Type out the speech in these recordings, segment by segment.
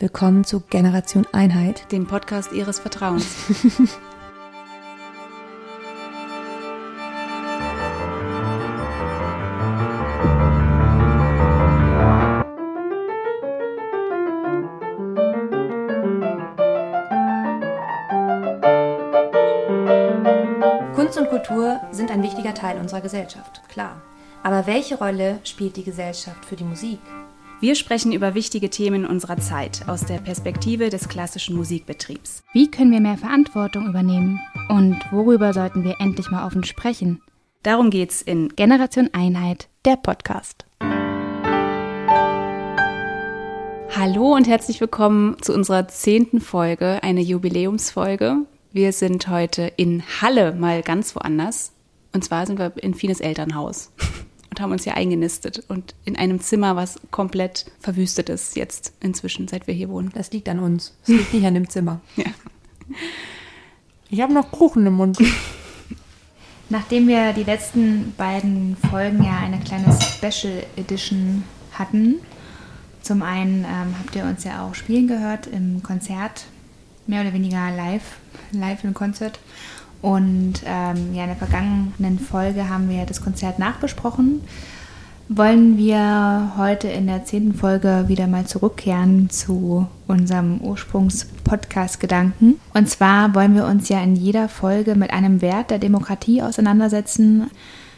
Willkommen zu Generation Einheit, dem Podcast Ihres Vertrauens. Kunst und Kultur sind ein wichtiger Teil unserer Gesellschaft, klar. Aber welche Rolle spielt die Gesellschaft für die Musik? Wir sprechen über wichtige Themen unserer Zeit aus der Perspektive des klassischen Musikbetriebs. Wie können wir mehr Verantwortung übernehmen? Und worüber sollten wir endlich mal offen sprechen? Darum geht's in Generation Einheit, der Podcast. Hallo und herzlich willkommen zu unserer zehnten Folge, eine Jubiläumsfolge. Wir sind heute in Halle, mal ganz woanders. Und zwar sind wir in Fines Elternhaus und haben uns hier eingenistet und in einem Zimmer, was komplett verwüstet ist jetzt inzwischen, seit wir hier wohnen. Das liegt an uns. Das liegt nicht an dem Zimmer. Ja. Ich habe noch Kuchen im Mund. Nachdem wir die letzten beiden Folgen ja eine kleine Special Edition hatten, zum einen ähm, habt ihr uns ja auch spielen gehört im Konzert, mehr oder weniger live, live im Konzert. Und ähm, ja, in der vergangenen Folge haben wir das Konzert nachbesprochen. Wollen wir heute in der zehnten Folge wieder mal zurückkehren zu unserem Ursprungs-Podcast-Gedanken. Und zwar wollen wir uns ja in jeder Folge mit einem Wert der Demokratie auseinandersetzen.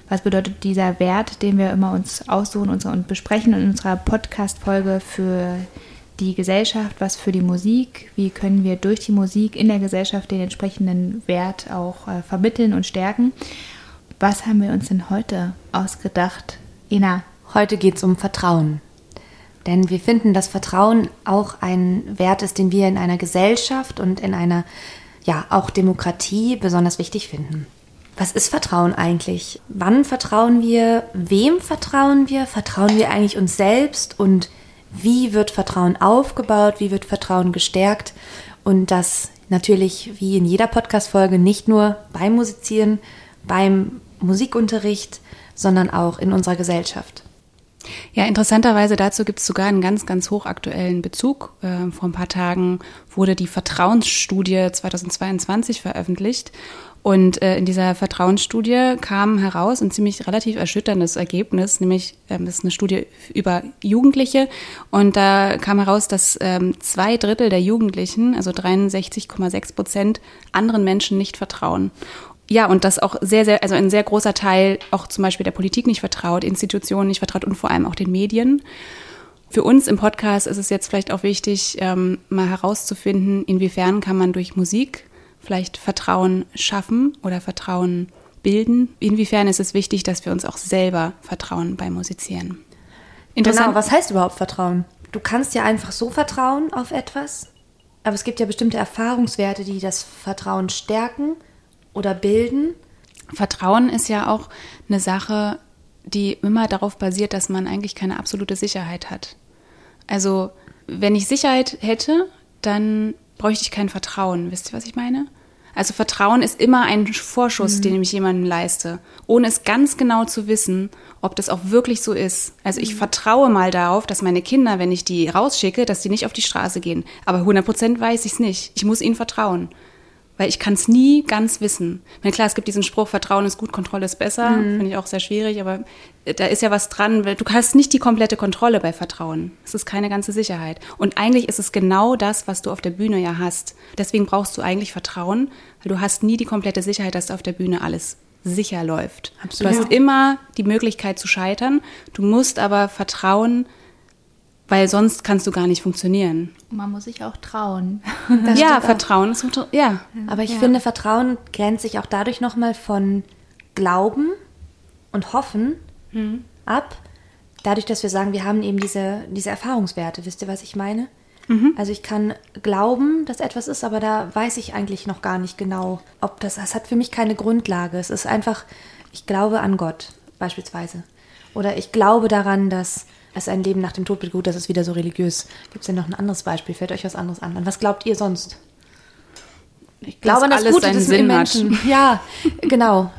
Was bedeutet dieser Wert, den wir immer uns aussuchen und besprechen in unserer Podcast-Folge für die Gesellschaft, was für die Musik, wie können wir durch die Musik in der Gesellschaft den entsprechenden Wert auch äh, vermitteln und stärken. Was haben wir uns denn heute ausgedacht, Ina? Heute geht es um Vertrauen. Denn wir finden, dass Vertrauen auch ein Wert ist, den wir in einer Gesellschaft und in einer, ja, auch Demokratie besonders wichtig finden. Was ist Vertrauen eigentlich? Wann vertrauen wir? Wem vertrauen wir? Vertrauen wir eigentlich uns selbst? Und wie wird Vertrauen aufgebaut, wie wird Vertrauen gestärkt und das natürlich wie in jeder Podcast-Folge nicht nur beim Musizieren, beim Musikunterricht, sondern auch in unserer Gesellschaft. Ja, interessanterweise dazu gibt es sogar einen ganz, ganz hochaktuellen Bezug. Äh, vor ein paar Tagen wurde die Vertrauensstudie 2022 veröffentlicht. Und äh, in dieser Vertrauensstudie kam heraus ein ziemlich relativ erschütterndes Ergebnis, nämlich ähm, das ist eine Studie über Jugendliche und da kam heraus, dass ähm, zwei Drittel der Jugendlichen, also 63,6 Prozent, anderen Menschen nicht vertrauen. Ja, und dass auch sehr, sehr, also ein sehr großer Teil auch zum Beispiel der Politik nicht vertraut, Institutionen nicht vertraut und vor allem auch den Medien. Für uns im Podcast ist es jetzt vielleicht auch wichtig, ähm, mal herauszufinden, inwiefern kann man durch Musik vielleicht Vertrauen schaffen oder Vertrauen bilden. Inwiefern ist es wichtig, dass wir uns auch selber vertrauen beim Musizieren? Genau, was heißt überhaupt Vertrauen? Du kannst ja einfach so vertrauen auf etwas, aber es gibt ja bestimmte Erfahrungswerte, die das Vertrauen stärken oder bilden. Vertrauen ist ja auch eine Sache, die immer darauf basiert, dass man eigentlich keine absolute Sicherheit hat. Also, wenn ich Sicherheit hätte, dann bräuchte ich kein Vertrauen. Wisst ihr, was ich meine? Also Vertrauen ist immer ein Vorschuss, mhm. den ich jemandem leiste, ohne es ganz genau zu wissen, ob das auch wirklich so ist. Also ich mhm. vertraue mal darauf, dass meine Kinder, wenn ich die rausschicke, dass die nicht auf die Straße gehen. Aber 100 Prozent weiß ich es nicht. Ich muss ihnen vertrauen weil ich kann es nie ganz wissen. Ich meine, klar, es gibt diesen Spruch, Vertrauen ist gut, Kontrolle ist besser, mhm. finde ich auch sehr schwierig, aber äh, da ist ja was dran, du hast nicht die komplette Kontrolle bei Vertrauen. Es ist keine ganze Sicherheit. Und eigentlich ist es genau das, was du auf der Bühne ja hast. Deswegen brauchst du eigentlich Vertrauen, weil du hast nie die komplette Sicherheit, dass auf der Bühne alles sicher läuft. Absolut. Du hast immer die Möglichkeit zu scheitern, du musst aber vertrauen, weil sonst kannst du gar nicht funktionieren. Man muss sich auch trauen. ja, Vertrauen ist ja. Aber ich ja. finde, Vertrauen grenzt sich auch dadurch nochmal von Glauben und Hoffen mhm. ab. Dadurch, dass wir sagen, wir haben eben diese, diese Erfahrungswerte. Wisst ihr, was ich meine? Mhm. Also ich kann glauben, dass etwas ist, aber da weiß ich eigentlich noch gar nicht genau, ob das, das hat für mich keine Grundlage. Es ist einfach, ich glaube an Gott beispielsweise. Oder ich glaube daran, dass es ein Leben nach dem Tod gut, das ist wieder so religiös. Gibt es denn noch ein anderes Beispiel? Fällt euch was anderes an? An was glaubt ihr sonst? Ich glaube an das alles Gute des Sinn Menschen. Hat. Ja, genau,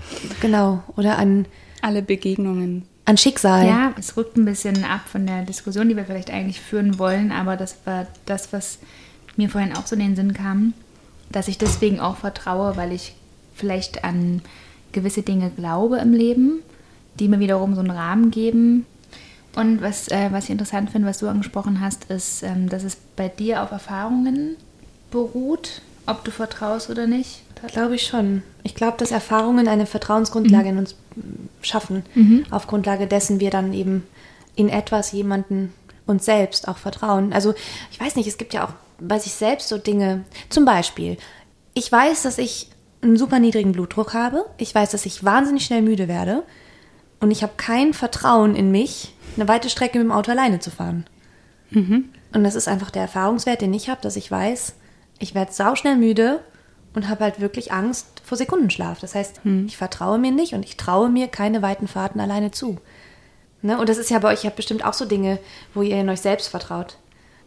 genau. Oder an alle Begegnungen an Schicksal. Ja, es rückt ein bisschen ab von der Diskussion, die wir vielleicht eigentlich führen wollen, aber das war das, was mir vorhin auch so in den Sinn kam, dass ich deswegen auch vertraue, weil ich vielleicht an gewisse Dinge glaube im Leben, die mir wiederum so einen Rahmen geben. Und was, äh, was ich interessant finde, was du angesprochen hast, ist, ähm, dass es bei dir auf Erfahrungen beruht, ob du vertraust oder nicht. Glaube ich schon. Ich glaube, dass Erfahrungen eine Vertrauensgrundlage mhm. in uns schaffen, mhm. auf Grundlage dessen wir dann eben in etwas jemanden uns selbst auch vertrauen. Also ich weiß nicht, es gibt ja auch bei sich selbst so Dinge. Zum Beispiel, ich weiß, dass ich einen super niedrigen Blutdruck habe. Ich weiß, dass ich wahnsinnig schnell müde werde. Und ich habe kein Vertrauen in mich, eine weite Strecke mit dem Auto alleine zu fahren. Mhm. Und das ist einfach der Erfahrungswert, den ich habe, dass ich weiß, ich werde sauschnell müde und habe halt wirklich Angst vor Sekundenschlaf. Das heißt, mhm. ich vertraue mir nicht und ich traue mir keine weiten Fahrten alleine zu. Ne? Und das ist ja bei euch ja bestimmt auch so Dinge, wo ihr in euch selbst vertraut.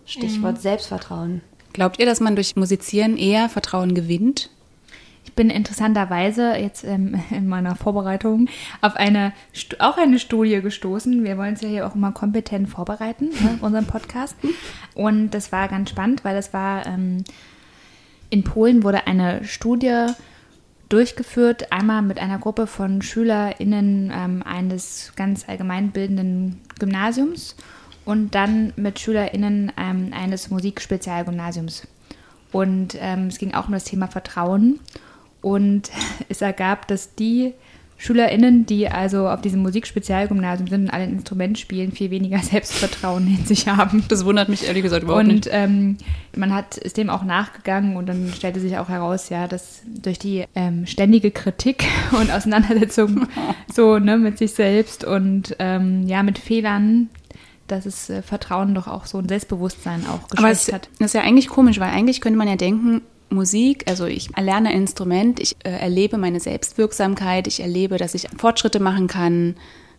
Stichwort mhm. Selbstvertrauen. Glaubt ihr, dass man durch Musizieren eher Vertrauen gewinnt? Ich bin interessanterweise jetzt ähm, in meiner Vorbereitung auf eine auch eine Studie gestoßen. Wir wollen es ja hier auch immer kompetent vorbereiten, ne, unseren Podcast. Und das war ganz spannend, weil das war ähm, in Polen wurde eine Studie durchgeführt, einmal mit einer Gruppe von SchülerInnen ähm, eines ganz allgemeinbildenden Gymnasiums und dann mit SchülerInnen ähm, eines Musikspezialgymnasiums. Und ähm, es ging auch um das Thema Vertrauen. Und es ergab, dass die SchülerInnen, die also auf diesem Musikspezialgymnasium sind und alle ein Instrument spielen, viel weniger Selbstvertrauen in sich haben. Das wundert mich ehrlich gesagt überhaupt und, nicht. Und ähm, man hat, ist dem auch nachgegangen und dann stellte sich auch heraus, ja, dass durch die ähm, ständige Kritik und Auseinandersetzung so ne, mit sich selbst und ähm, ja, mit Fehlern dass es äh, Vertrauen doch auch so ein Selbstbewusstsein auch geschwächt hat. Das ist ja eigentlich komisch, weil eigentlich könnte man ja denken, Musik, also ich erlerne ein Instrument, ich äh, erlebe meine Selbstwirksamkeit, ich erlebe, dass ich Fortschritte machen kann,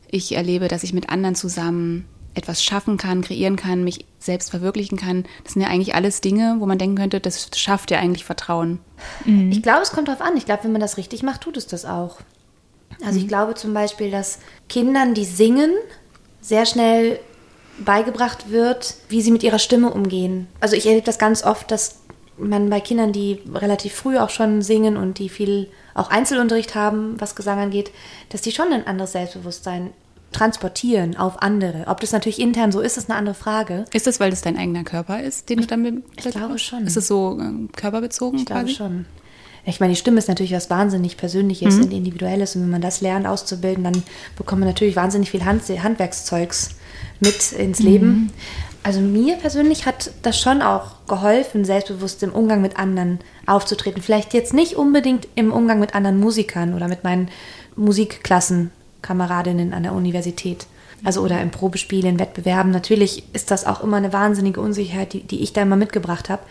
ich erlebe, dass ich mit anderen zusammen etwas schaffen kann, kreieren kann, mich selbst verwirklichen kann. Das sind ja eigentlich alles Dinge, wo man denken könnte, das schafft ja eigentlich Vertrauen. Mhm. Ich glaube, es kommt darauf an. Ich glaube, wenn man das richtig macht, tut es das auch. Also mhm. ich glaube zum Beispiel, dass Kindern, die singen, sehr schnell beigebracht wird, wie sie mit ihrer Stimme umgehen. Also ich erlebe das ganz oft, dass man bei Kindern, die relativ früh auch schon singen und die viel auch Einzelunterricht haben, was Gesang angeht, dass die schon ein anderes Selbstbewusstsein transportieren auf andere. Ob das natürlich intern so ist, ist eine andere Frage. Ist das, weil das dein eigener Körper ist, den du dann mit Ich glaube schon. Ist es so äh, körperbezogen? Ich quasi? glaube schon. Ich meine, die Stimme ist natürlich was wahnsinnig Persönliches mhm. und Individuelles und wenn man das lernt auszubilden, dann bekommt man natürlich wahnsinnig viel Hand Handwerkszeugs mit ins Leben. Mhm. Also mir persönlich hat das schon auch geholfen, selbstbewusst im Umgang mit anderen aufzutreten. Vielleicht jetzt nicht unbedingt im Umgang mit anderen Musikern oder mit meinen Musikklassenkameradinnen an der Universität. Also oder im Probespiel, in Wettbewerben. Natürlich ist das auch immer eine wahnsinnige Unsicherheit, die, die ich da immer mitgebracht habe.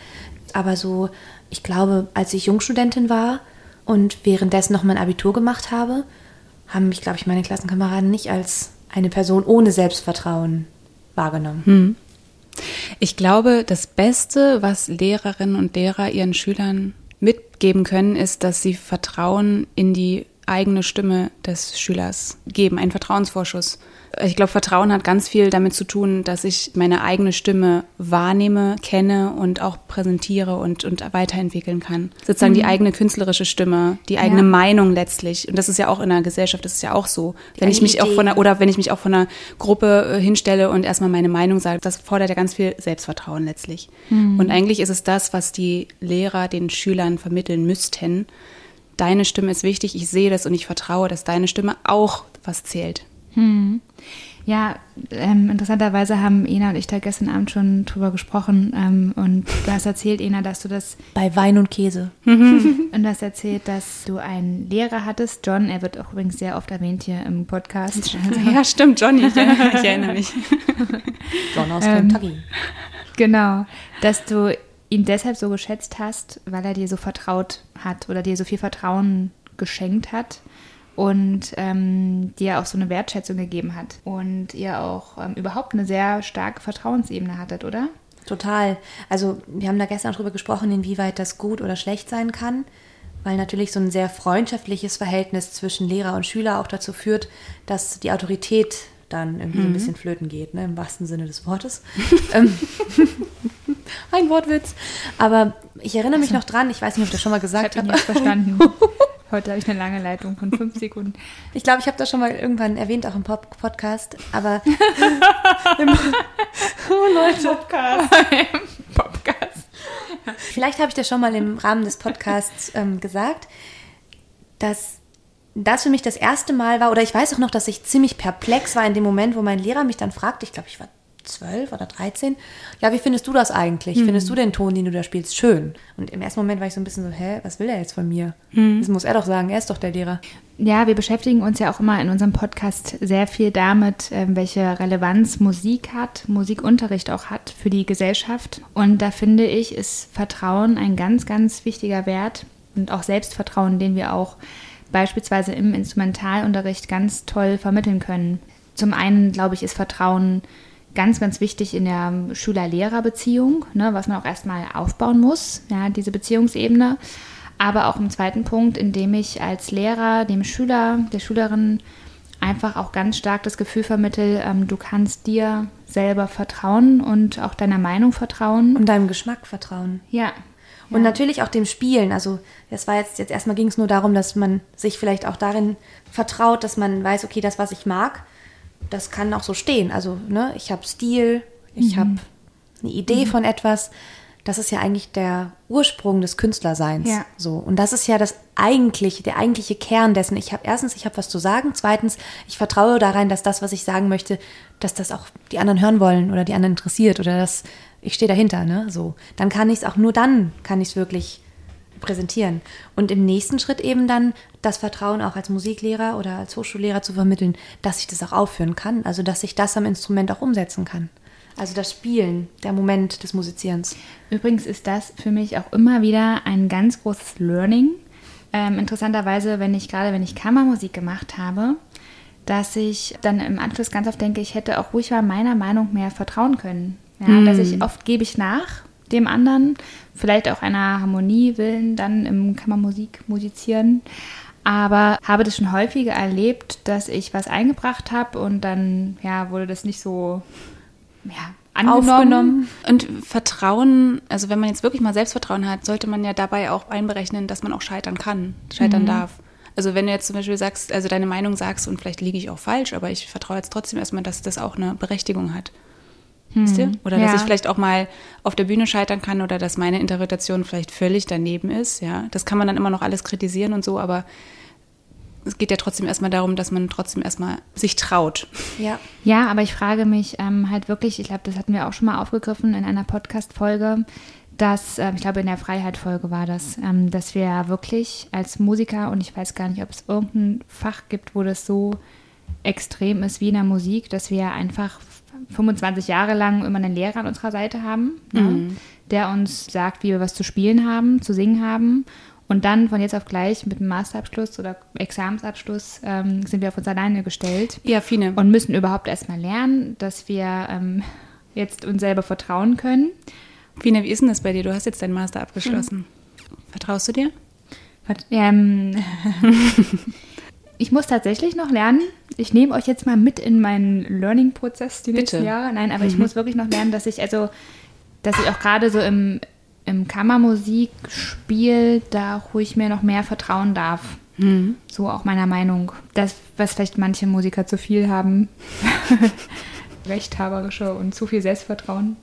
Aber so, ich glaube, als ich Jungstudentin war und währenddessen noch mein Abitur gemacht habe, haben mich, glaube ich, meine Klassenkameraden nicht als eine Person ohne Selbstvertrauen wahrgenommen. Hm. Ich glaube, das Beste, was Lehrerinnen und Lehrer ihren Schülern mitgeben können, ist, dass sie Vertrauen in die eigene Stimme des Schülers geben, einen Vertrauensvorschuss. Ich glaube, Vertrauen hat ganz viel damit zu tun, dass ich meine eigene Stimme wahrnehme, kenne und auch präsentiere und, und weiterentwickeln kann. Sozusagen mhm. die eigene künstlerische Stimme, die eigene ja. Meinung letztlich. Und das ist ja auch in der Gesellschaft, das ist ja auch so. Die wenn ich mich Idee. auch von einer, oder wenn ich mich auch von einer Gruppe äh, hinstelle und erstmal meine Meinung sage, das fordert ja ganz viel Selbstvertrauen letztlich. Mhm. Und eigentlich ist es das, was die Lehrer den Schülern vermitteln müssten. Deine Stimme ist wichtig, ich sehe das und ich vertraue, dass deine Stimme auch was zählt. Hm. Ja, ähm, interessanterweise haben Ena und ich da gestern Abend schon drüber gesprochen ähm, und du hast erzählt, Ena, dass du das... Bei Wein und Käse. und du hast erzählt, dass du einen Lehrer hattest, John, er wird auch übrigens sehr oft erwähnt hier im Podcast. ja, stimmt, Johnny, ich, ich erinnere mich. John aus ähm, Kentucky. Genau, dass du ihn deshalb so geschätzt hast, weil er dir so vertraut hat oder dir so viel Vertrauen geschenkt hat und ähm, dir auch so eine Wertschätzung gegeben hat und ihr auch ähm, überhaupt eine sehr starke Vertrauensebene hattet, oder? Total. Also wir haben da gestern darüber gesprochen, inwieweit das gut oder schlecht sein kann, weil natürlich so ein sehr freundschaftliches Verhältnis zwischen Lehrer und Schüler auch dazu führt, dass die Autorität dann irgendwie so ein bisschen flöten geht, ne, im wahrsten Sinne des Wortes. Ähm, ein Wortwitz. Aber ich erinnere mich noch dran, ich weiß nicht, ob ich das schon mal Ich gesagt habe ihn habe. jetzt verstanden. Heute habe ich eine lange Leitung von fünf Sekunden. Ich glaube, ich habe das schon mal irgendwann erwähnt, auch im Pop Podcast. Aber oh Leute, Podcast. Podcast. vielleicht habe ich das schon mal im Rahmen des Podcasts ähm, gesagt, dass das für mich das erste Mal war, oder ich weiß auch noch, dass ich ziemlich perplex war in dem Moment, wo mein Lehrer mich dann fragte, ich glaube, ich war zwölf oder 13, ja, wie findest du das eigentlich? Findest du den Ton, den du da spielst, schön? Und im ersten Moment war ich so ein bisschen so, hä, was will er jetzt von mir? Das muss er doch sagen, er ist doch der Lehrer. Ja, wir beschäftigen uns ja auch immer in unserem Podcast sehr viel damit, ähm, welche Relevanz Musik hat, Musikunterricht auch hat für die Gesellschaft. Und da finde ich, ist Vertrauen ein ganz, ganz wichtiger Wert und auch Selbstvertrauen, den wir auch beispielsweise im Instrumentalunterricht ganz toll vermitteln können. Zum einen, glaube ich, ist Vertrauen ganz, ganz wichtig in der Schüler-Lehrer-Beziehung, ne, was man auch erstmal aufbauen muss, ja, diese Beziehungsebene. Aber auch im zweiten Punkt, indem ich als Lehrer dem Schüler, der Schülerin einfach auch ganz stark das Gefühl vermittel, ähm, du kannst dir selber vertrauen und auch deiner Meinung vertrauen. Und deinem Geschmack vertrauen. ja. Und natürlich auch dem Spielen. Also das war jetzt, jetzt erstmal ging es nur darum, dass man sich vielleicht auch darin vertraut, dass man weiß, okay, das, was ich mag, das kann auch so stehen. Also, ne, ich habe Stil, ich habe eine Idee von etwas. Das ist ja eigentlich der Ursprung des Künstlerseins. Ja. So. Und das ist ja das eigentliche, der eigentliche Kern dessen. Ich habe erstens, ich habe was zu sagen. Zweitens, ich vertraue da rein, dass das, was ich sagen möchte, dass das auch die anderen hören wollen oder die anderen interessiert oder dass ich stehe dahinter, ne? So. Dann kann ich es auch nur dann, kann ich es wirklich präsentieren. Und im nächsten Schritt eben dann das Vertrauen auch als Musiklehrer oder als Hochschullehrer zu vermitteln, dass ich das auch aufführen kann. Also dass ich das am Instrument auch umsetzen kann. Also das Spielen, der Moment des Musizierens. Übrigens ist das für mich auch immer wieder ein ganz großes Learning. Ähm, interessanterweise, wenn ich gerade, wenn ich Kammermusik gemacht habe, dass ich dann im Anschluss ganz oft denke, ich hätte auch ruhig mal meiner Meinung mehr vertrauen können. Ja, Dass ich oft gebe ich nach dem anderen, vielleicht auch einer Harmonie willen, dann im Kammermusik musizieren. Aber habe das schon häufiger erlebt, dass ich was eingebracht habe und dann ja, wurde das nicht so ja, angenommen. Aufgenommen. Und Vertrauen, also wenn man jetzt wirklich mal Selbstvertrauen hat, sollte man ja dabei auch einberechnen, dass man auch scheitern kann, scheitern darf. Also wenn du jetzt zum Beispiel sagst, also deine Meinung sagst und vielleicht liege ich auch falsch, aber ich vertraue jetzt trotzdem erstmal, dass das auch eine Berechtigung hat. Wisst ihr? Oder dass Ja. ich vielleicht auch mal auf der Bühne scheitern kann oder dass meine Interpretation vielleicht völlig daneben ist. Ja, das kann man dann immer noch alles kritisieren und so, aber es geht ja trotzdem erstmal darum, dass man trotzdem erstmal sich traut. Ja. Ja, aber ich frage mich ähm, halt wirklich, ich glaube, das hatten wir auch schon mal aufgegriffen in einer Podcast-Folge, dass, ähm, ich glaube, in der Freiheit-Folge war das, ähm, dass wir wirklich als Musiker, und ich weiß gar nicht, ob es irgendein Fach gibt, wo das so extrem ist wie in der Musik, dass wir einfach 25 Jahre lang immer einen Lehrer an unserer Seite haben, ne, der uns sagt, wie wir was zu spielen haben, zu singen haben. Und dann von jetzt auf gleich mit einem Masterabschluss oder Examensabschluss ähm, sind wir auf uns alleine gestellt Ja, Fine. und müssen überhaupt erstmal lernen, dass wir ähm, jetzt uns selber vertrauen können. Fine, wie ist denn das bei dir? Du hast jetzt deinen Master abgeschlossen. Vertraust du dir? Vert- Ähm, ich muss tatsächlich noch lernen. Ich nehme euch jetzt mal mit in meinen Learning-Prozess die nächsten Bitte. Jahre. Nein, aber ich muss wirklich noch lernen, dass ich also, dass ich auch gerade so im, im Kammermusikspiel da ruhig mir noch mehr vertrauen darf. So auch meiner Meinung. Das, was vielleicht manche Musiker zu viel haben. Rechthaberische und zu viel Selbstvertrauen.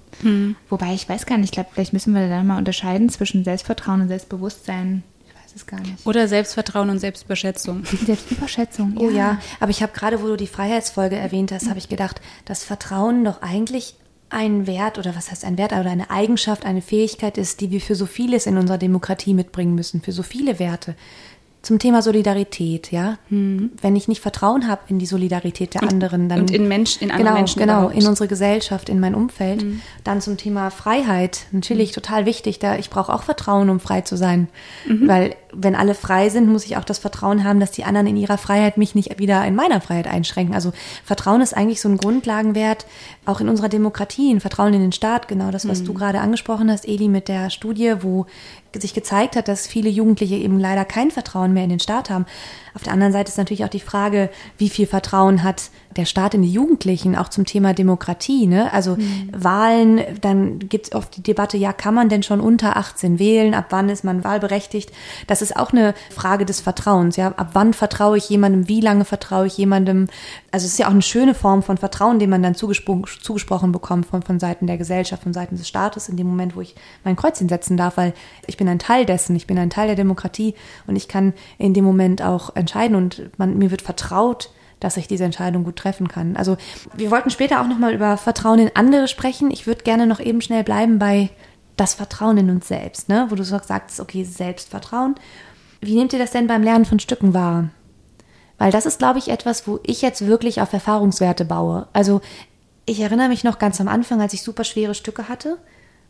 Wobei ich weiß gar nicht, ich glaube, vielleicht müssen wir dann mal unterscheiden zwischen Selbstvertrauen und Selbstbewusstsein. Weiß es gar nicht. Oder Selbstvertrauen und Selbstüberschätzung? Selbstüberschätzung. Oh ja, aber ich habe gerade, wo du die Freiheitsfolge erwähnt hast, habe ich gedacht, dass Vertrauen doch eigentlich ein Wert oder was heißt ein Wert oder eine Eigenschaft, eine Fähigkeit ist, die wir für so vieles in unserer Demokratie mitbringen müssen, für so viele Werte. Zum Thema Solidarität, ja. Wenn ich nicht Vertrauen habe in die Solidarität der anderen, dann und in Mensch- in andere genau, Menschen genau, überhaupt. in unsere Gesellschaft, in mein Umfeld. Dann zum Thema Freiheit, natürlich total wichtig. Da ich brauche auch Vertrauen, um frei zu sein, weil wenn alle frei sind, muss ich auch das Vertrauen haben, dass die anderen in ihrer Freiheit mich nicht wieder in meiner Freiheit einschränken. Also Vertrauen ist eigentlich so ein Grundlagenwert, auch in unserer Demokratie, ein Vertrauen in den Staat. Genau das, was du gerade angesprochen hast, Eli, mit der Studie, wo sich gezeigt hat, dass viele Jugendliche eben leider kein Vertrauen mehr in den Staat haben. Auf der anderen Seite ist natürlich auch die Frage, wie viel Vertrauen hat der Staat in die Jugendlichen, auch zum Thema Demokratie. Ne? Also mhm. Wahlen, dann gibt es oft die Debatte, ja, kann man denn schon unter 18 wählen? Ab wann ist man wahlberechtigt? Das ist auch eine Frage des Vertrauens. Ja? Ab wann vertraue ich jemandem? Wie lange vertraue ich jemandem? Also es ist ja auch eine schöne Form von Vertrauen, den man dann zugespro zugesprochen bekommt von, von Seiten der Gesellschaft, von Seiten des Staates, in dem Moment, wo ich mein Kreuzchen setzen darf, weil ich bin ein Teil dessen, ich bin ein Teil der Demokratie und ich kann in dem Moment auch entscheiden und man, mir wird vertraut, dass ich diese Entscheidung gut treffen kann. Also wir wollten später auch nochmal über Vertrauen in andere sprechen. Ich würde gerne noch eben schnell bleiben bei das Vertrauen in uns selbst, ne? wo du so sagst, okay, Selbstvertrauen. Wie nehmt ihr das denn beim Lernen von Stücken wahr? Weil das ist, glaube ich, etwas, wo ich jetzt wirklich auf Erfahrungswerte baue. Also ich erinnere mich noch ganz am Anfang, als ich super schwere Stücke hatte,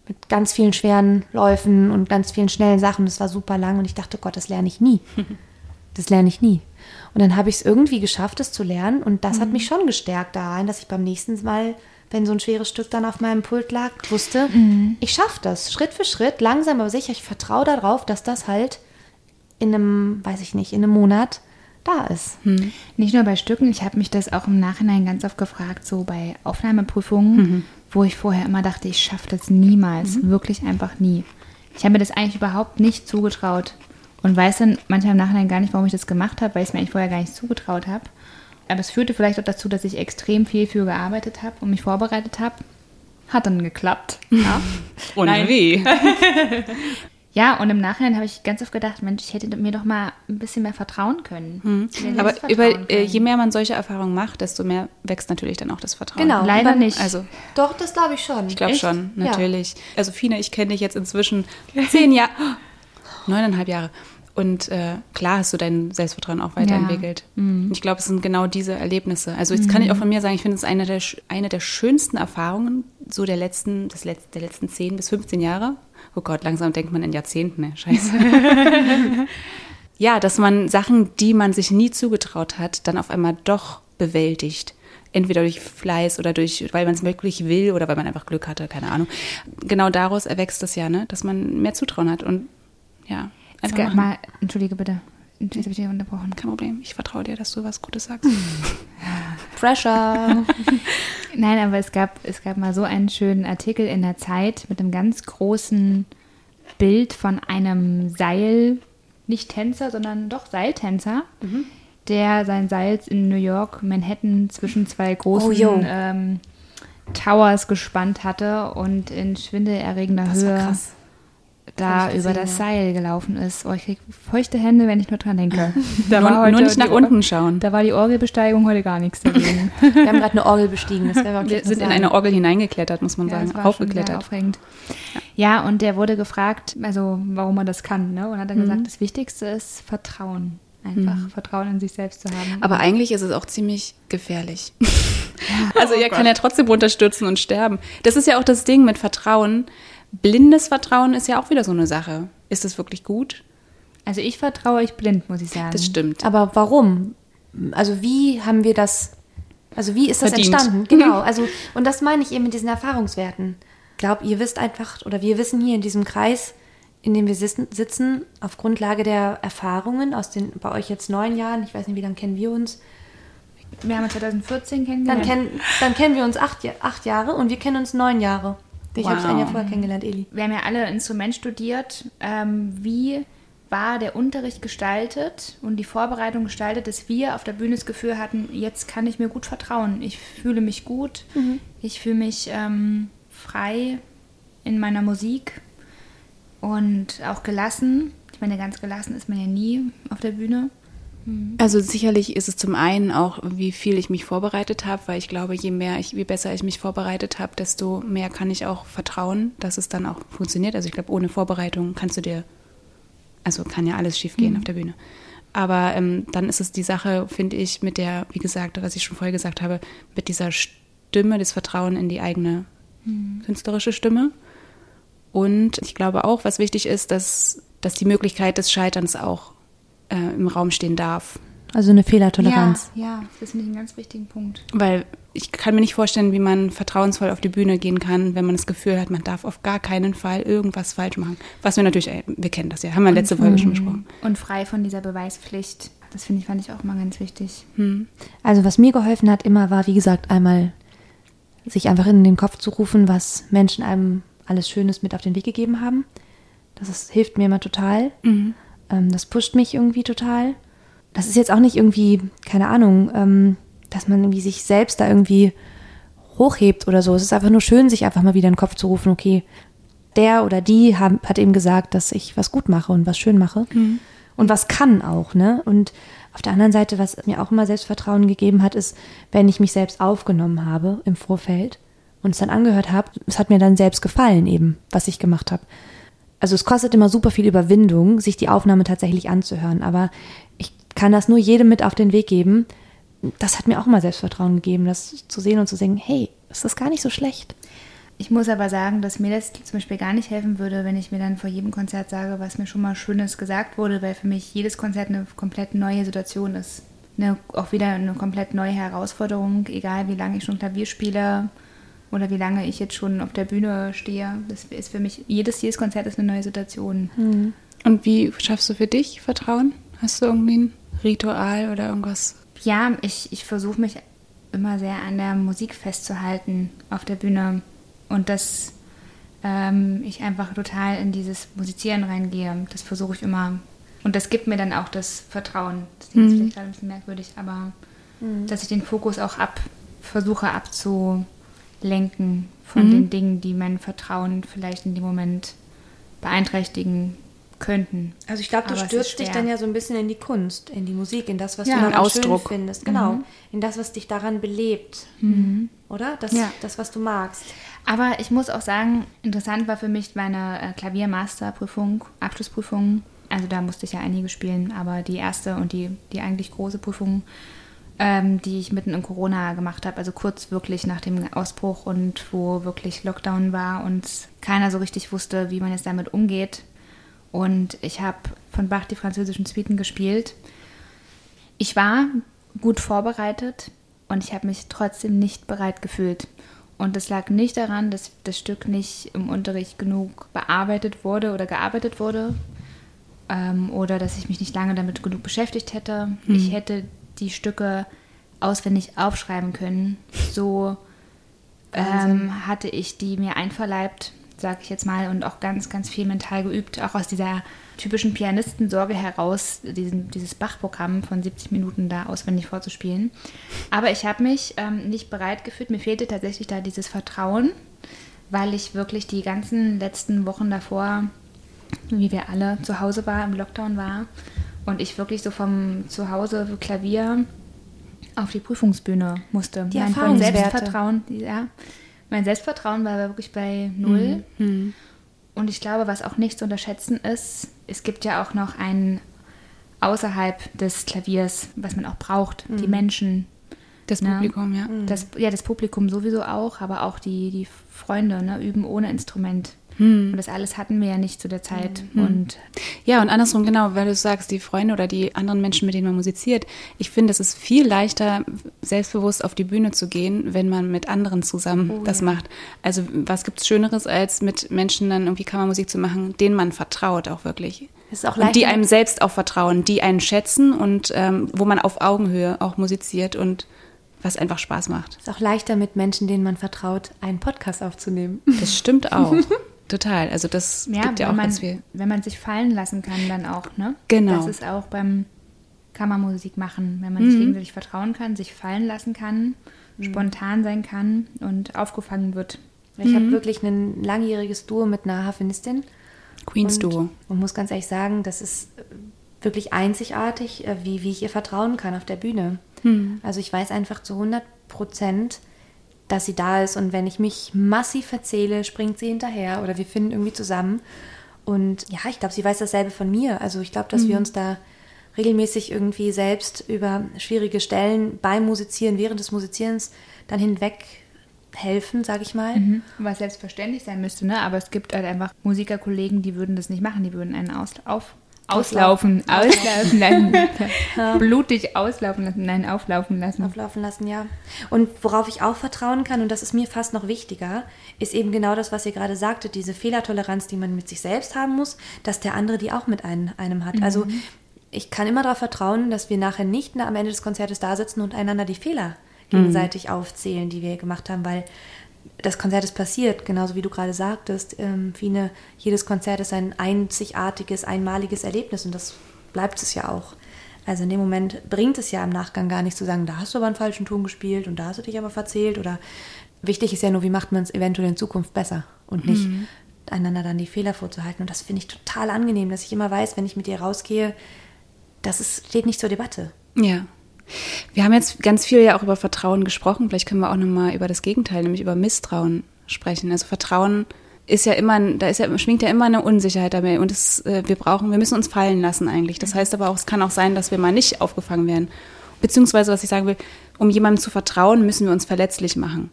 mit ganz vielen schweren Läufen und ganz vielen schnellen Sachen. Das war super lang und ich dachte, Gott, das lerne ich nie. Das lerne ich nie. Und dann habe ich es irgendwie geschafft, es zu lernen und das mhm. hat mich schon gestärkt daran, dass ich beim nächsten Mal, wenn so ein schweres Stück dann auf meinem Pult lag, wusste, mhm. ich schaffe das, Schritt für Schritt, langsam aber sicher. Ich vertraue darauf, dass das halt in einem, weiß ich nicht, in einem Monat da ist. Hm. Nicht nur bei Stücken, ich habe mich das auch im Nachhinein ganz oft gefragt, so bei Aufnahmeprüfungen, mhm. wo ich vorher immer dachte, ich schaffe das niemals, mhm. wirklich einfach nie. Ich habe mir das eigentlich überhaupt nicht zugetraut und weiß dann manchmal im Nachhinein gar nicht, warum ich das gemacht habe, weil ich es mir eigentlich vorher gar nicht zugetraut habe. Aber es führte vielleicht auch dazu, dass ich extrem viel für gearbeitet habe und mich vorbereitet habe. Hat dann geklappt. Ja. und Nein. wie? Ja, und im Nachhinein habe ich ganz oft gedacht, Mensch, ich hätte mir doch mal ein bisschen mehr vertrauen können. Hm. Aber über, äh, je mehr man solche Erfahrungen macht, desto mehr wächst natürlich dann auch das Vertrauen. Genau, leider nicht. Also, doch, das glaube ich schon. Ich glaube schon, natürlich. Ja. Also Fine, ich kenne dich jetzt inzwischen zehn Jahre, neuneinhalb Jahre. Und äh, klar hast du dein Selbstvertrauen auch weiterentwickelt. Ja. Mhm. Ich glaube, es sind genau diese Erlebnisse. Also jetzt mhm. kann ich auch von mir sagen, ich finde es eine der, eine der schönsten Erfahrungen so der letzten, des Letz-, der letzten 10 bis 15 Jahre. Oh Gott, langsam denkt man in Jahrzehnten, ne? Scheiße. ja, dass man Sachen, die man sich nie zugetraut hat, dann auf einmal doch bewältigt entweder durch Fleiß oder durch, weil man es wirklich will oder weil man einfach Glück hatte, keine Ahnung. Genau daraus erwächst das ja, ne? dass man mehr Zutrauen hat und ja. Es gab mal, entschuldige bitte, jetzt habe ich dich unterbrochen. Kein Problem, ich vertraue dir, dass du was Gutes sagst. Pressure. Nein, aber es gab, es gab mal so einen schönen Artikel in der Zeit mit einem ganz großen Bild von einem Seil, nicht Tänzer, sondern doch Seiltänzer, mhm. der sein Seil in New York, Manhattan zwischen zwei großen oh, ähm, Towers gespannt hatte und in schwindelerregender das Höhe. Da über das Seil gelaufen ist. Oh, ich kriege feuchte Hände, wenn ich nur dran denke. Da war heute nur nicht nach unten schauen. Da war die Orgelbesteigung heute gar nichts dagegen. Wir haben gerade eine Orgel bestiegen. Das Wir sind in eine Orgel hineingeklettert, muss man ja, sagen. Aufgeklettert. aufregend. Ja. ja. und der wurde gefragt, also warum er das kann. Ne? Und hat dann mhm. gesagt, das Wichtigste ist Vertrauen. Einfach mhm. Vertrauen in sich selbst zu haben. Aber eigentlich ist es auch ziemlich gefährlich. also oh er Gott. kann ja trotzdem runterstürzen und sterben. Das ist ja auch das Ding mit Vertrauen blindes Vertrauen ist ja auch wieder so eine Sache. Ist das wirklich gut? Also ich vertraue euch blind, muss ich sagen. Das stimmt. Aber warum? Also wie haben wir das, also wie ist das Verdient. entstanden? Genau, also und das meine ich eben mit diesen Erfahrungswerten. Ich glaube, ihr wisst einfach, oder wir wissen hier in diesem Kreis, in dem wir sitzen, auf Grundlage der Erfahrungen aus den, bei euch jetzt neun Jahren, ich weiß nicht, wie lange kennen wir uns, wir haben uns 2014 kennengelernt. Dann, kenn, dann kennen wir uns acht, acht Jahre und wir kennen uns neun Jahre. Ich wow. habe ein Jahr vorher kennengelernt, Eli. Wir haben ja alle Instrument studiert. Ähm, wie war der Unterricht gestaltet und die Vorbereitung gestaltet, dass wir auf der Bühne das Gefühl hatten, jetzt kann ich mir gut vertrauen. Ich fühle mich gut, mhm. ich fühle mich ähm, frei in meiner Musik und auch gelassen. Ich meine, ganz gelassen ist man ja nie auf der Bühne. Mhm. Also sicherlich ist es zum einen auch, wie viel ich mich vorbereitet habe, weil ich glaube, je mehr ich, je besser ich mich vorbereitet habe, desto mehr kann ich auch vertrauen, dass es dann auch funktioniert. Also ich glaube, ohne Vorbereitung kannst du dir, also kann ja alles schiefgehen mhm. auf der Bühne. Aber ähm, dann ist es die Sache, finde ich, mit der, wie gesagt, was ich schon vorher gesagt habe, mit dieser Stimme, das Vertrauen in die eigene mhm. künstlerische Stimme. Und ich glaube auch, was wichtig ist, dass, dass die Möglichkeit des Scheiterns auch äh, im Raum stehen darf. Also eine Fehlertoleranz. Ja, ja, das finde ich einen ganz wichtigen Punkt. Weil ich kann mir nicht vorstellen, wie man vertrauensvoll auf die Bühne gehen kann, wenn man das Gefühl hat, man darf auf gar keinen Fall irgendwas falsch machen. Was wir natürlich, ey, wir kennen das ja, haben wir letzte Folge schon besprochen. Und frei von dieser Beweispflicht. Das finde ich, fand ich auch mal ganz wichtig. Also was mir geholfen hat immer war, wie gesagt, einmal sich einfach in den Kopf zu rufen, was Menschen einem alles Schönes mit auf den Weg gegeben haben. Das ist, hilft mir immer total. Ähm, das pusht mich irgendwie total. Das ist jetzt auch nicht irgendwie, keine Ahnung, ähm, dass man irgendwie sich selbst da irgendwie hochhebt oder so. Es ist einfach nur schön, sich einfach mal wieder in den Kopf zu rufen, okay, der oder die haben, hat eben gesagt, dass ich was gut mache und was schön mache. Und was kann auch, ne? Und auf der anderen Seite, was mir auch immer Selbstvertrauen gegeben hat, ist, wenn ich mich selbst aufgenommen habe im Vorfeld und es dann angehört habe, es hat mir dann selbst gefallen eben, was ich gemacht habe. Also es kostet immer super viel Überwindung, sich die Aufnahme tatsächlich anzuhören, aber ich kann das nur jedem mit auf den Weg geben. Das hat mir auch mal Selbstvertrauen gegeben, das zu sehen und zu sagen, hey, ist das gar nicht so schlecht. Ich muss aber sagen, dass mir das zum Beispiel gar nicht helfen würde, wenn ich mir dann vor jedem Konzert sage, was mir schon mal Schönes gesagt wurde, weil für mich jedes Konzert eine komplett neue Situation ist. Eine, auch wieder eine komplett neue Herausforderung, egal wie lange ich schon Klavier spiele oder wie lange ich jetzt schon auf der Bühne stehe. Das ist für mich, jedes, jedes Konzert ist eine neue Situation. Und wie schaffst du für dich Vertrauen? Hast du irgendwie ein Ritual oder irgendwas? Ja, ich, ich versuche mich immer sehr an der Musik festzuhalten auf der Bühne und dass ähm, ich einfach total in dieses Musizieren reingehe. Das versuche ich immer. Und das gibt mir dann auch das Vertrauen. Das ist jetzt vielleicht gerade ein bisschen merkwürdig, aber dass ich den Fokus auch ab, versuche abzulenken von den Dingen, die mein Vertrauen vielleicht in dem Moment beeinträchtigen könnten. Also ich glaube, du Aber stürzt dich dann ja so ein bisschen in die Kunst, in die Musik, in das, was Ja, du daran Ausdruck. schön findest. Genau, in das, was dich daran belebt. Oder? Das, Ja. das, was du magst. Aber ich muss auch sagen, interessant war für mich meine äh, Klaviermasterprüfung, Abschlussprüfung. Also da musste ich ja einige spielen, aber die erste und die, die eigentlich große Prüfung, ähm, die ich mitten in Corona gemacht habe, also kurz wirklich nach dem Ausbruch und wo wirklich Lockdown war und keiner so richtig wusste, wie man jetzt damit umgeht. Und ich habe von Bach die französischen Suiten gespielt. Ich war gut vorbereitet und ich habe mich trotzdem nicht bereit gefühlt. Und das lag nicht daran, dass das Stück nicht im Unterricht genug bearbeitet wurde oder gearbeitet wurde ähm, oder dass ich mich nicht lange damit genug beschäftigt hätte. Ich hätte die Stücke auswendig aufschreiben können. So ähm, hatte ich die mir einverleibt, sage ich jetzt mal, und auch ganz, ganz viel mental geübt, auch aus dieser typischen Pianistensorge heraus, diesen, dieses Bach-Programm von 70 Minuten da auswendig vorzuspielen. Aber ich habe mich ähm, nicht bereit gefühlt, mir fehlte tatsächlich da dieses Vertrauen, weil ich wirklich die ganzen letzten Wochen davor, wie wir alle zu Hause war, im Lockdown war und ich wirklich so vom Zuhause Klavier auf die Prüfungsbühne musste. Die mein Erfahrungswerte. Selbstvertrauen, ja, mein Selbstvertrauen war wirklich bei null. Und ich glaube, was auch nicht zu unterschätzen ist, es gibt ja auch noch ein außerhalb des Klaviers, was man auch braucht, die Menschen. Das Ja. Publikum, ja. Das, ja, das Publikum sowieso auch, aber auch die, die Freunde ne, üben ohne Instrument. Hm. Und das alles hatten wir ja nicht zu der Zeit. Und Ja, und andersrum, genau, weil du sagst, die Freunde oder die anderen Menschen, mit denen man musiziert. Ich finde, es ist viel leichter, selbstbewusst auf die Bühne zu gehen, wenn man mit anderen zusammen Oh, das macht. Also, was gibt's Schöneres, als mit Menschen dann irgendwie Kammermusik zu machen, denen man vertraut auch wirklich. Es ist auch und die einem selbst auch vertrauen, die einen schätzen und ähm, wo man auf Augenhöhe auch musiziert und was einfach Spaß macht. Es ist auch leichter mit Menschen, denen man vertraut, einen Podcast aufzunehmen. Das stimmt auch. Total. Also das ja, gibt ja auch man, ganz viel. wenn man sich fallen lassen kann, dann auch. Ne? Genau. Das ist auch beim Kammermusik machen, wenn man Mhm. sich gegenseitig vertrauen kann, sich fallen lassen kann, spontan sein kann und aufgefangen wird. Ich Mhm. habe wirklich ein langjähriges Duo mit einer Harfenistin. Queens und, Duo. Und muss ganz ehrlich sagen, das ist äh, wirklich einzigartig, äh, wie, wie ich ihr vertrauen kann auf der Bühne. Hm. Also ich weiß einfach zu 100 Prozent, dass sie da ist und wenn ich mich massiv verzähle, springt sie hinterher oder wir finden irgendwie zusammen. Und ja, ich glaube, sie weiß dasselbe von mir. Also ich glaube, dass Hm. wir uns da regelmäßig irgendwie selbst über schwierige Stellen beim Musizieren, während des Musizierens dann hinweg helfen, sage ich mal. Mhm. Was selbstverständlich sein müsste, ne? aber es gibt halt einfach Musikerkollegen, die würden das nicht machen, die würden einen aus auf Auslaufen, auslaufen lassen. Blutig auslaufen lassen, nein, auflaufen lassen. Auflaufen lassen, ja. Und worauf ich auch vertrauen kann, und das ist mir fast noch wichtiger, ist eben genau das, was ihr gerade sagtet, diese Fehlertoleranz, die man mit sich selbst haben muss, dass der andere die auch mit einem, einem hat. Also ich kann immer darauf vertrauen, dass wir nachher nicht am Ende des Konzertes da sitzen und einander die Fehler gegenseitig aufzählen, die wir gemacht haben, weil das Konzert ist passiert, genauso wie du gerade sagtest. Ähm, Fine, jedes Konzert ist ein einzigartiges, einmaliges Erlebnis und das bleibt es ja auch. Also in dem Moment bringt es ja im Nachgang gar nicht zu sagen, da hast du aber einen falschen Ton gespielt und da hast du dich aber verzählt oder wichtig ist ja nur, wie macht man es eventuell in Zukunft besser und nicht Mhm. einander dann die Fehler vorzuhalten. Und das finde ich total angenehm, dass ich immer weiß, wenn ich mit dir rausgehe, das ist, steht nicht zur Debatte. Ja. Wir haben jetzt ganz viel ja auch über Vertrauen gesprochen. Vielleicht können wir auch nochmal über das Gegenteil, nämlich über Misstrauen sprechen. Also Vertrauen ist ja immer, da ist ja, schwingt ja immer eine Unsicherheit dabei. Und es, äh, wir brauchen, wir müssen uns fallen lassen eigentlich. Das heißt aber auch, es kann auch sein, dass wir mal nicht aufgefangen werden. Beziehungsweise, was ich sagen will, um jemandem zu vertrauen, müssen wir uns verletzlich machen.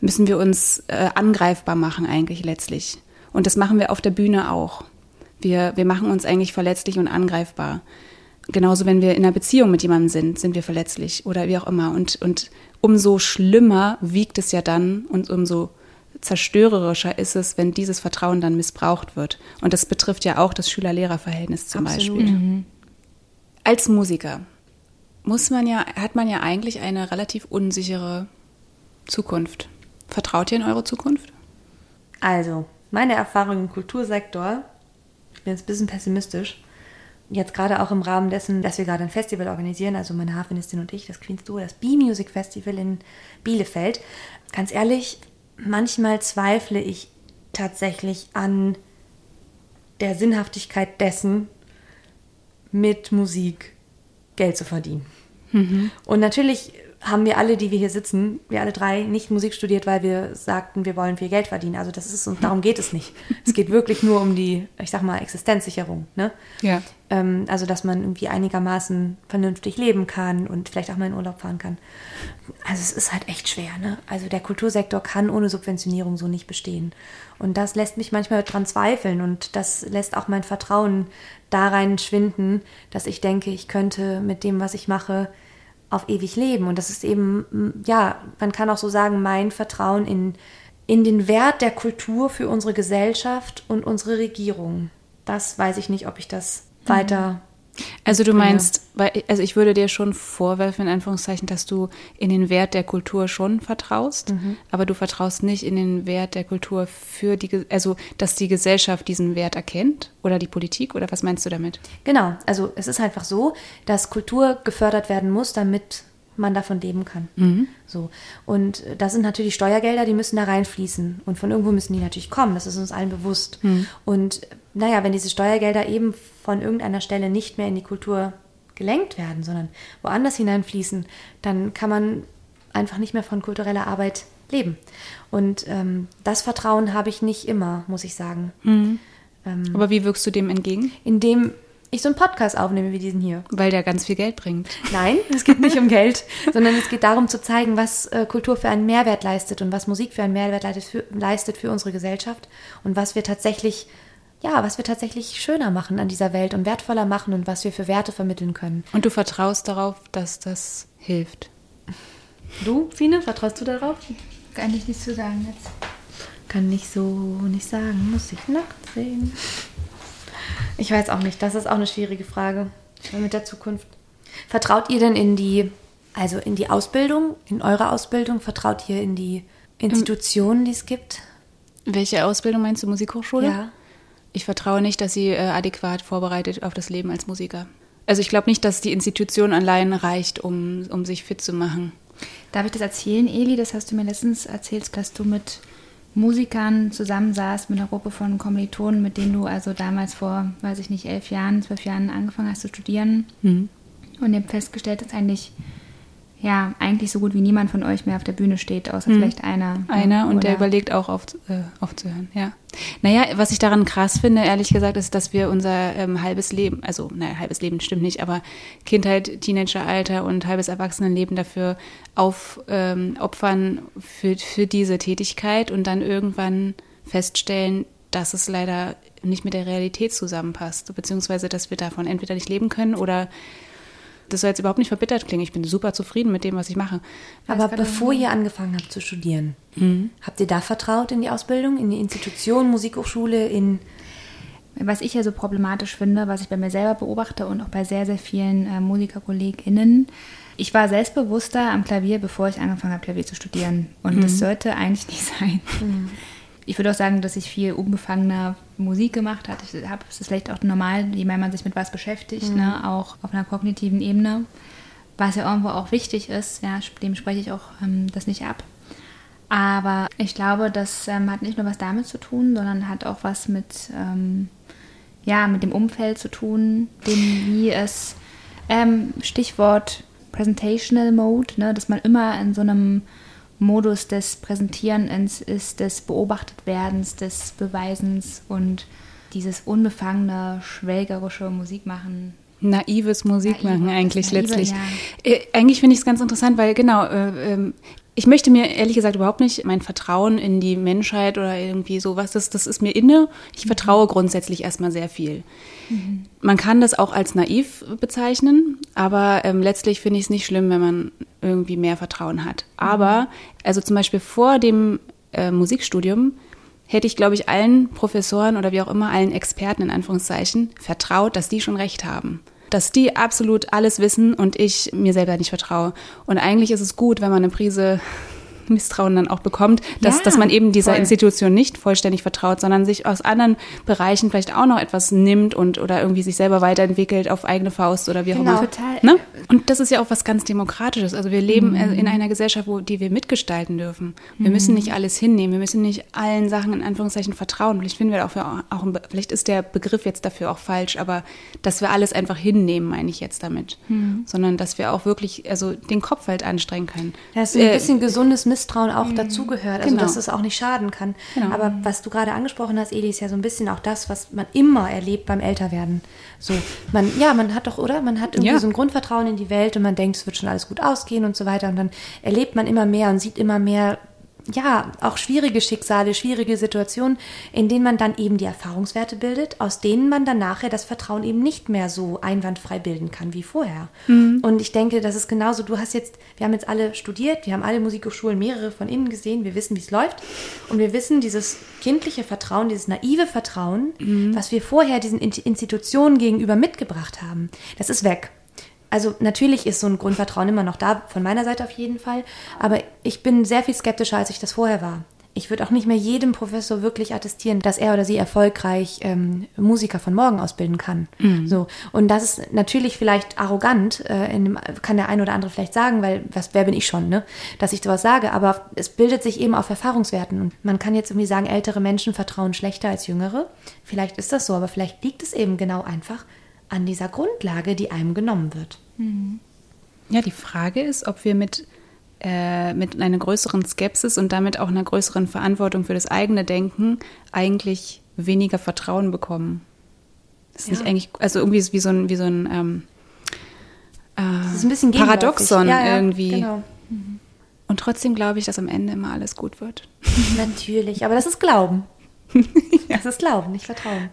Müssen wir uns äh, angreifbar machen eigentlich letztlich. Und das machen wir auf der Bühne auch. Wir, wir machen uns eigentlich verletzlich und angreifbar. Genauso, wenn wir in einer Beziehung mit jemandem sind, sind wir verletzlich oder wie auch immer. Und, und umso schlimmer wiegt es ja dann und umso zerstörerischer ist es, wenn dieses Vertrauen dann missbraucht wird. Und das betrifft ja auch das Schüler-Lehrer-Verhältnis zum Absolut. Beispiel. Als Musiker muss man ja, hat man ja eigentlich eine relativ unsichere Zukunft. Vertraut ihr in eure Zukunft? Also, meine Erfahrung im Kultursektor, ich bin jetzt ein bisschen pessimistisch, jetzt gerade auch im Rahmen dessen, dass wir gerade ein Festival organisieren, also meine Harfenistin und ich, das Queen's Duo, das B-Music Festival in Bielefeld. Ganz ehrlich, manchmal zweifle ich tatsächlich an der Sinnhaftigkeit dessen, mit Musik Geld zu verdienen. Und natürlich haben wir alle, die wir hier sitzen, wir alle drei, nicht Musik studiert, weil wir sagten, wir wollen viel Geld verdienen. Also das ist und darum geht es nicht. Es geht wirklich nur um die, ich sag mal, Existenzsicherung. Ne? Ja. Ähm, also dass man irgendwie einigermaßen vernünftig leben kann und vielleicht auch mal in Urlaub fahren kann. Also es ist halt echt schwer. Ne? Also der Kultursektor kann ohne Subventionierung so nicht bestehen. Und das lässt mich manchmal dran zweifeln und das lässt auch mein Vertrauen da rein schwinden, dass ich denke, ich könnte mit dem, was ich mache, auf ewig leben. Und das ist eben, ja, man kann auch so sagen, mein Vertrauen in, in den Wert der Kultur für unsere Gesellschaft und unsere Regierung. Das weiß ich nicht, ob ich das weiter. Also du meinst, weil, also ich würde dir schon vorwerfen, in Anführungszeichen, dass du in den Wert der Kultur schon vertraust, aber du vertraust nicht in den Wert der Kultur für die, also dass die Gesellschaft diesen Wert erkennt oder die Politik oder was meinst du damit? Genau, also es ist einfach so, dass Kultur gefördert werden muss, damit man davon leben kann. So. Und äh, das sind natürlich Steuergelder, die müssen da reinfließen. Und von irgendwo müssen die natürlich kommen, das ist uns allen bewusst. Und äh, naja, wenn diese Steuergelder eben von irgendeiner Stelle nicht mehr in die Kultur gelenkt werden, sondern woanders hineinfließen, dann kann man einfach nicht mehr von kultureller Arbeit leben. Und ähm, das Vertrauen habe ich nicht immer, muss ich sagen. Ähm, Aber wie wirkst du dem entgegen? indem ich so einen Podcast aufnehme wie diesen hier. Weil der ganz viel Geld bringt. Nein, es geht nicht um Geld, sondern es geht darum zu zeigen, was äh, Kultur für einen Mehrwert leistet und was Musik für einen Mehrwert leistet für, leistet für unsere Gesellschaft und was wir tatsächlich, ja, was wir tatsächlich schöner machen an dieser Welt und wertvoller machen und was wir für Werte vermitteln können. Und du vertraust darauf, dass das hilft. Du, Fine, vertraust du darauf? Kann ich nicht zu sagen jetzt. Kann nicht so nicht sagen, muss ich nackt sehen. Ich weiß auch nicht, das ist auch eine schwierige Frage mit der Zukunft. Vertraut ihr denn in die, also in die Ausbildung, in eure Ausbildung? Vertraut ihr in die Institutionen, die es gibt? Welche Ausbildung meinst du, Musikhochschule? Ja. Ich vertraue nicht, dass sie äh, adäquat vorbereitet auf das Leben als Musiker. Also ich glaube nicht, dass die Institution allein reicht, um, um sich fit zu machen. Darf ich das erzählen, Eli? Das hast du mir letztens erzählt, dass du mit Musikern zusammensaßt, mit einer Gruppe von Kommilitonen, mit denen du also damals vor, weiß ich nicht, elf Jahren, zwölf Jahren angefangen hast zu studieren. Mhm. Und eben festgestellt, dass eigentlich, ja, eigentlich so gut wie niemand von euch mehr auf der Bühne steht, außer vielleicht einer. Einer und der überlegt auch auf, äh, aufzuhören, ja. Naja, was ich daran krass finde, ehrlich gesagt, ist, dass wir unser ähm, halbes Leben, also naja, halbes Leben stimmt nicht, aber Kindheit, Teenageralter und halbes Erwachsenenleben dafür aufopfern ähm, opfern für, für diese Tätigkeit und dann irgendwann feststellen, dass es leider nicht mit der Realität zusammenpasst, beziehungsweise dass wir davon entweder nicht leben können oder das soll jetzt überhaupt nicht verbittert klingen. Ich bin super zufrieden mit dem, was ich mache. Aber bevor ihr angefangen habt zu studieren, mhm. habt ihr da vertraut in die Ausbildung, in die Institution, Musikhochschule, in was ich ja so problematisch finde, was ich bei mir selber beobachte und auch bei sehr, sehr vielen äh, MusikerkollegInnen, ich war selbstbewusster am Klavier, bevor ich angefangen habe, Klavier zu studieren. Und mhm. das sollte eigentlich nicht sein. Mhm. Ich würde auch sagen, dass ich viel unbefangener Musik gemacht habe. Ich habe es ist vielleicht auch normal, je mehr man sich mit was beschäftigt, mhm. ne, auch auf einer kognitiven Ebene, was ja irgendwo auch wichtig ist. Ja, dem spreche ich auch ähm, das nicht ab. Aber ich glaube, das ähm, hat nicht nur was damit zu tun, sondern hat auch was mit ähm, ja, mit dem Umfeld zu tun, dem, wie es, ähm, Stichwort Presentational Mode, ne, dass man immer in so einem Modus des Präsentierens ist, des Beobachtetwerdens, des Beweisens und dieses unbefangene, schwelgerische Musikmachen naives Musikmachen Naive, eigentlich naive, letztlich. Ja. Äh, eigentlich finde ich es ganz interessant, weil genau, äh, äh, ich möchte mir ehrlich gesagt überhaupt nicht mein Vertrauen in die Menschheit oder irgendwie sowas, das, das ist mir inne. Ich mhm. vertraue grundsätzlich erstmal sehr viel. Mhm. Man kann das auch als naiv bezeichnen, aber ähm, letztlich finde ich es nicht schlimm, wenn man irgendwie mehr Vertrauen hat. Mhm. Aber, also zum Beispiel vor dem äh, Musikstudium, hätte ich, glaube ich, allen Professoren oder wie auch immer, allen Experten in Anführungszeichen vertraut, dass die schon recht haben dass die absolut alles wissen und ich mir selber nicht vertraue. Und eigentlich ist es gut, wenn man eine Prise Misstrauen dann auch bekommt, dass, ja, dass man eben dieser voll. Institution nicht vollständig vertraut, sondern sich aus anderen Bereichen vielleicht auch noch etwas nimmt und oder irgendwie sich selber weiterentwickelt auf eigene Faust oder wie auch genau, immer. Total. Ne? Und das ist ja auch was ganz Demokratisches. Also wir leben mhm. in einer Gesellschaft, wo die wir mitgestalten dürfen. Wir mhm. müssen nicht alles hinnehmen, wir müssen nicht allen Sachen in Anführungszeichen vertrauen. Vielleicht finden wir auch, auch vielleicht ist der Begriff jetzt dafür auch falsch, aber dass wir alles einfach hinnehmen, meine ich jetzt damit. Mhm. Sondern dass wir auch wirklich also den Kopf halt anstrengen können. Das ist ein äh, bisschen gesundes Miss Misstrauen auch mhm. dazugehört, also genau. dass es auch nicht schaden kann. Genau. Aber was du gerade angesprochen hast, Eli, ist ja so ein bisschen auch das, was man immer erlebt beim Älterwerden. So, man, ja, man hat doch, oder? Man hat irgendwie ja. so ein Grundvertrauen in die Welt und man denkt, es wird schon alles gut ausgehen und so weiter. Und dann erlebt man immer mehr und sieht immer mehr ja, auch schwierige Schicksale, schwierige Situationen, in denen man dann eben die Erfahrungswerte bildet, aus denen man dann nachher das Vertrauen eben nicht mehr so einwandfrei bilden kann wie vorher. Mhm. Und ich denke, das ist genauso. Du hast jetzt, wir haben jetzt alle studiert, wir haben alle Musikhochschulen, mehrere von innen gesehen, wir wissen, wie es läuft. Und wir wissen, dieses kindliche Vertrauen, dieses naive Vertrauen, mhm. was wir vorher diesen Institutionen gegenüber mitgebracht haben, das ist weg also natürlich ist so ein Grundvertrauen immer noch da, von meiner Seite auf jeden Fall, aber ich bin sehr viel skeptischer, als ich das vorher war. Ich würde auch nicht mehr jedem Professor wirklich attestieren, dass er oder sie erfolgreich ähm, Musiker von morgen ausbilden kann. Mhm. So und das ist natürlich vielleicht arrogant, äh, dem, kann der eine oder andere vielleicht sagen, weil was wer bin ich schon, ne, dass ich sowas sage. Aber es bildet sich eben auf Erfahrungswerten und man kann jetzt irgendwie sagen, ältere Menschen vertrauen schlechter als jüngere. Vielleicht ist das so, aber vielleicht liegt es eben genau einfach an dieser Grundlage, die einem genommen wird. Mhm. Ja, die Frage ist, ob wir mit, äh, mit einer größeren Skepsis und damit auch einer größeren Verantwortung für das eigene Denken eigentlich weniger Vertrauen bekommen. Das ist ja. nicht eigentlich, also irgendwie ist wie so ein, wie so ein, ähm, äh, ein bisschen Paradoxon ja, ja, irgendwie. Genau. Mhm. Und trotzdem glaube ich, dass am Ende immer alles gut wird. Natürlich, aber das ist Glauben. Das ist Glauben, nicht Vertrauen.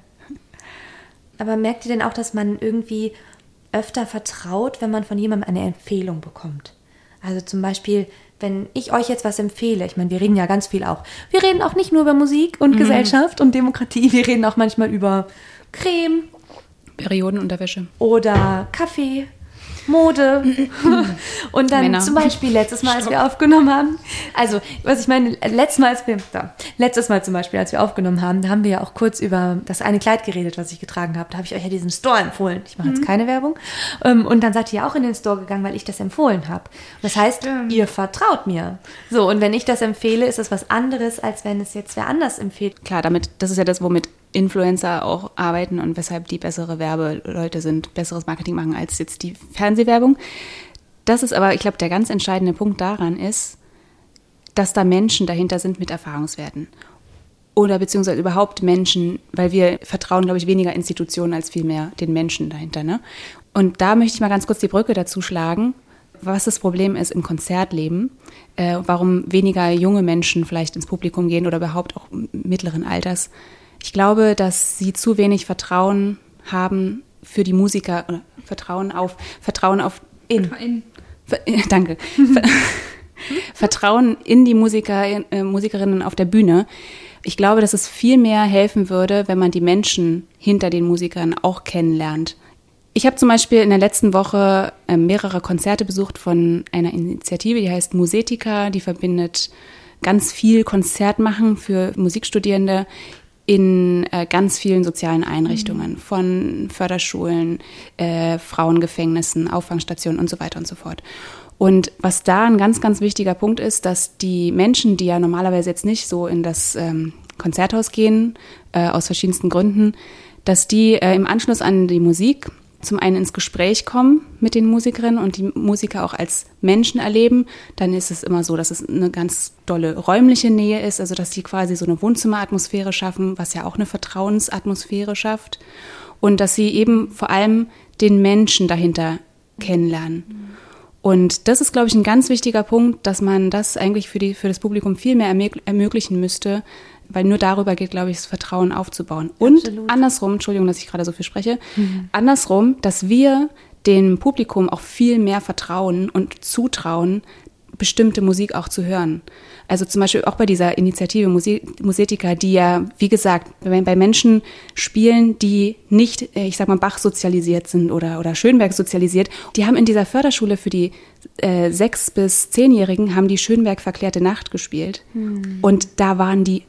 Aber merkt ihr denn auch, dass man irgendwie öfter vertraut, wenn man von jemandem eine Empfehlung bekommt? Also zum Beispiel, wenn ich euch jetzt was empfehle, ich meine, wir reden ja ganz viel auch. Wir reden auch nicht nur über Musik und mhm. Gesellschaft und Demokratie, wir reden auch manchmal über Creme. Periodenunterwäsche. Oder Kaffee Mode. und dann Männer. zum Beispiel letztes Mal, als wir aufgenommen haben, also was ich meine, letztes Mal, als wir, da, letztes Mal zum Beispiel, als wir aufgenommen haben, da haben wir ja auch kurz über das eine Kleid geredet, was ich getragen habe. Da habe ich euch ja diesen Store empfohlen. Ich mache jetzt mhm. keine Werbung. Ähm, und dann seid ihr auch in den Store gegangen, weil ich das empfohlen habe. Das heißt, ja. ihr vertraut mir. So, und wenn ich das empfehle, ist das was anderes, als wenn es jetzt wer anders empfiehlt. Klar, damit, das ist ja das, womit Influencer auch arbeiten und weshalb die bessere Werbeleute sind, besseres Marketing machen als jetzt die Fernsehwerbung. Das ist aber, ich glaube, der ganz entscheidende Punkt daran ist, dass da Menschen dahinter sind mit Erfahrungswerten. Oder beziehungsweise überhaupt Menschen, weil wir vertrauen, glaube ich, weniger Institutionen als vielmehr den Menschen dahinter. Ne? Und da möchte ich mal ganz kurz die Brücke dazu schlagen, was das Problem ist im Konzertleben, äh, warum weniger junge Menschen vielleicht ins Publikum gehen oder überhaupt auch mittleren Alters Ich glaube, dass sie zu wenig Vertrauen haben für die Musiker, oder Vertrauen auf, Vertrauen auf in. in. Ver, danke. Vertrauen in die Musiker, äh, Musikerinnen auf der Bühne. Ich glaube, dass es viel mehr helfen würde, wenn man die Menschen hinter den Musikern auch kennenlernt. Ich habe zum Beispiel in der letzten Woche äh, mehrere Konzerte besucht von einer Initiative, die heißt Musetica, die verbindet ganz viel Konzertmachen für Musikstudierende in äh, ganz vielen sozialen Einrichtungen, mhm. von Förderschulen, äh, Frauengefängnissen, Auffangstationen und so weiter und so fort. Und was da ein ganz, ganz wichtiger Punkt ist, dass die Menschen, die ja normalerweise jetzt nicht so in das ähm, Konzerthaus gehen, äh, aus verschiedensten Gründen, dass die äh, im Anschluss an die Musik zum einen ins Gespräch kommen mit den Musikerinnen und die Musiker auch als Menschen erleben, dann ist es immer so, dass es eine ganz dolle räumliche Nähe ist, also dass sie quasi so eine Wohnzimmeratmosphäre schaffen, was ja auch eine Vertrauensatmosphäre schafft und dass sie eben vor allem den Menschen dahinter kennenlernen. Und das ist, glaube ich, ein ganz wichtiger Punkt, dass man das eigentlich für, die, für das Publikum viel mehr ermöglichen müsste, weil nur darüber geht, glaube ich, das Vertrauen aufzubauen. Und Absolut. andersrum, Entschuldigung, dass ich gerade so viel spreche, mhm. andersrum, dass wir dem Publikum auch viel mehr vertrauen und zutrauen, bestimmte Musik auch zu hören. Also zum Beispiel auch bei dieser Initiative Musetica, die ja, wie gesagt, bei Menschen spielen, die nicht, äh, ich sag mal, Bach sozialisiert sind oder, oder Schönberg sozialisiert. Die haben in dieser Förderschule für die äh, sechs- bis zehnjährigen haben die Schönberg verklärte Nacht gespielt. Hm. Und da waren die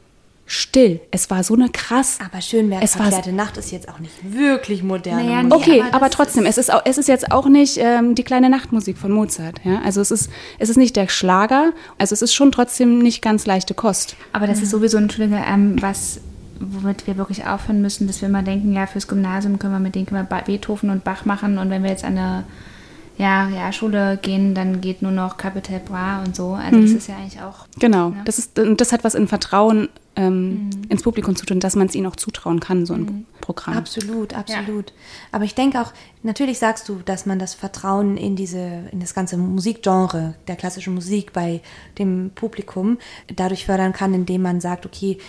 still. Es war so eine krass. Aber Schönberg es verklärte Nacht ist jetzt auch nicht wirklich modern. Naja, nee, okay, aber, aber trotzdem, es ist, auch, es ist jetzt auch nicht ähm, die kleine Nachtmusik von Mozart. Ja? Also es ist, es ist nicht der Schlager, also es ist schon trotzdem nicht ganz leichte Kost. Aber das ist sowieso, Entschuldige, ähm, was womit wir wirklich aufhören müssen, dass wir immer denken, ja, fürs Gymnasium können wir mit denen können wir Beethoven und Bach machen und wenn wir jetzt an eine ja, ja, Schule gehen, dann geht nur noch Capital Bra und so. Also mhm. das ist ja eigentlich auch. Genau, ja. das, ist, das hat was in Vertrauen ähm, mhm. ins Publikum zu tun, dass man es ihnen auch zutrauen kann, so ein mhm. Programm. Absolut, absolut. Ja. Aber ich denke auch, natürlich sagst du, dass man das Vertrauen in diese, in das ganze Musikgenre der klassischen Musik bei dem Publikum dadurch fördern kann, indem man sagt, okay,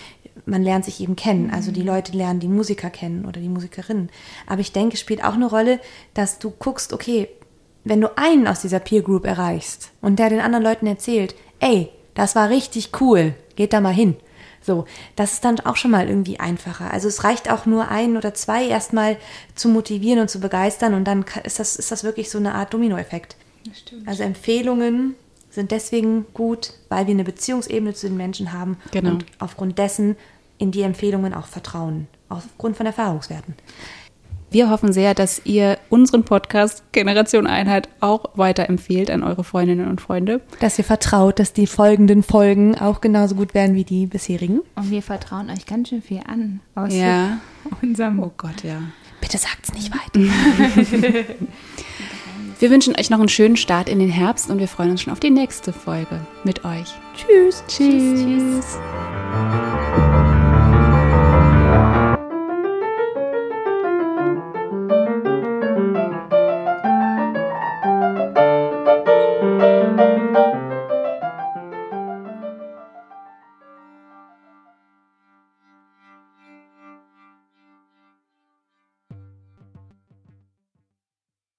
man lernt sich eben kennen. Mhm. Also die Leute lernen die Musiker kennen oder die Musikerinnen. Aber ich denke, es spielt auch eine Rolle, dass du guckst, okay, wenn du einen aus dieser Peer Group erreichst und der den anderen Leuten erzählt, ey, das war richtig cool, geht da mal hin. So, das ist dann auch schon mal irgendwie einfacher. Also es reicht auch nur ein oder zwei erstmal zu motivieren und zu begeistern und dann ist das, ist das wirklich so eine Art Dominoeffekt. Also Empfehlungen sind deswegen gut, weil wir eine Beziehungsebene zu den Menschen haben genau. und aufgrund dessen in die Empfehlungen auch vertrauen, aufgrund von Erfahrungswerten. Wir hoffen sehr, dass ihr unseren Podcast Generation Einheit auch weiterempfehlt an eure Freundinnen und Freunde. Dass ihr vertraut, dass die folgenden Folgen auch genauso gut werden wie die bisherigen. Und wir vertrauen euch ganz schön viel an aus ja. unserem. Oh Gott, ja. Bitte sagt's nicht weiter. wir wünschen euch noch einen schönen Start in den Herbst und wir freuen uns schon auf die nächste Folge mit euch. Tschüss. Tschüss. Tschüss.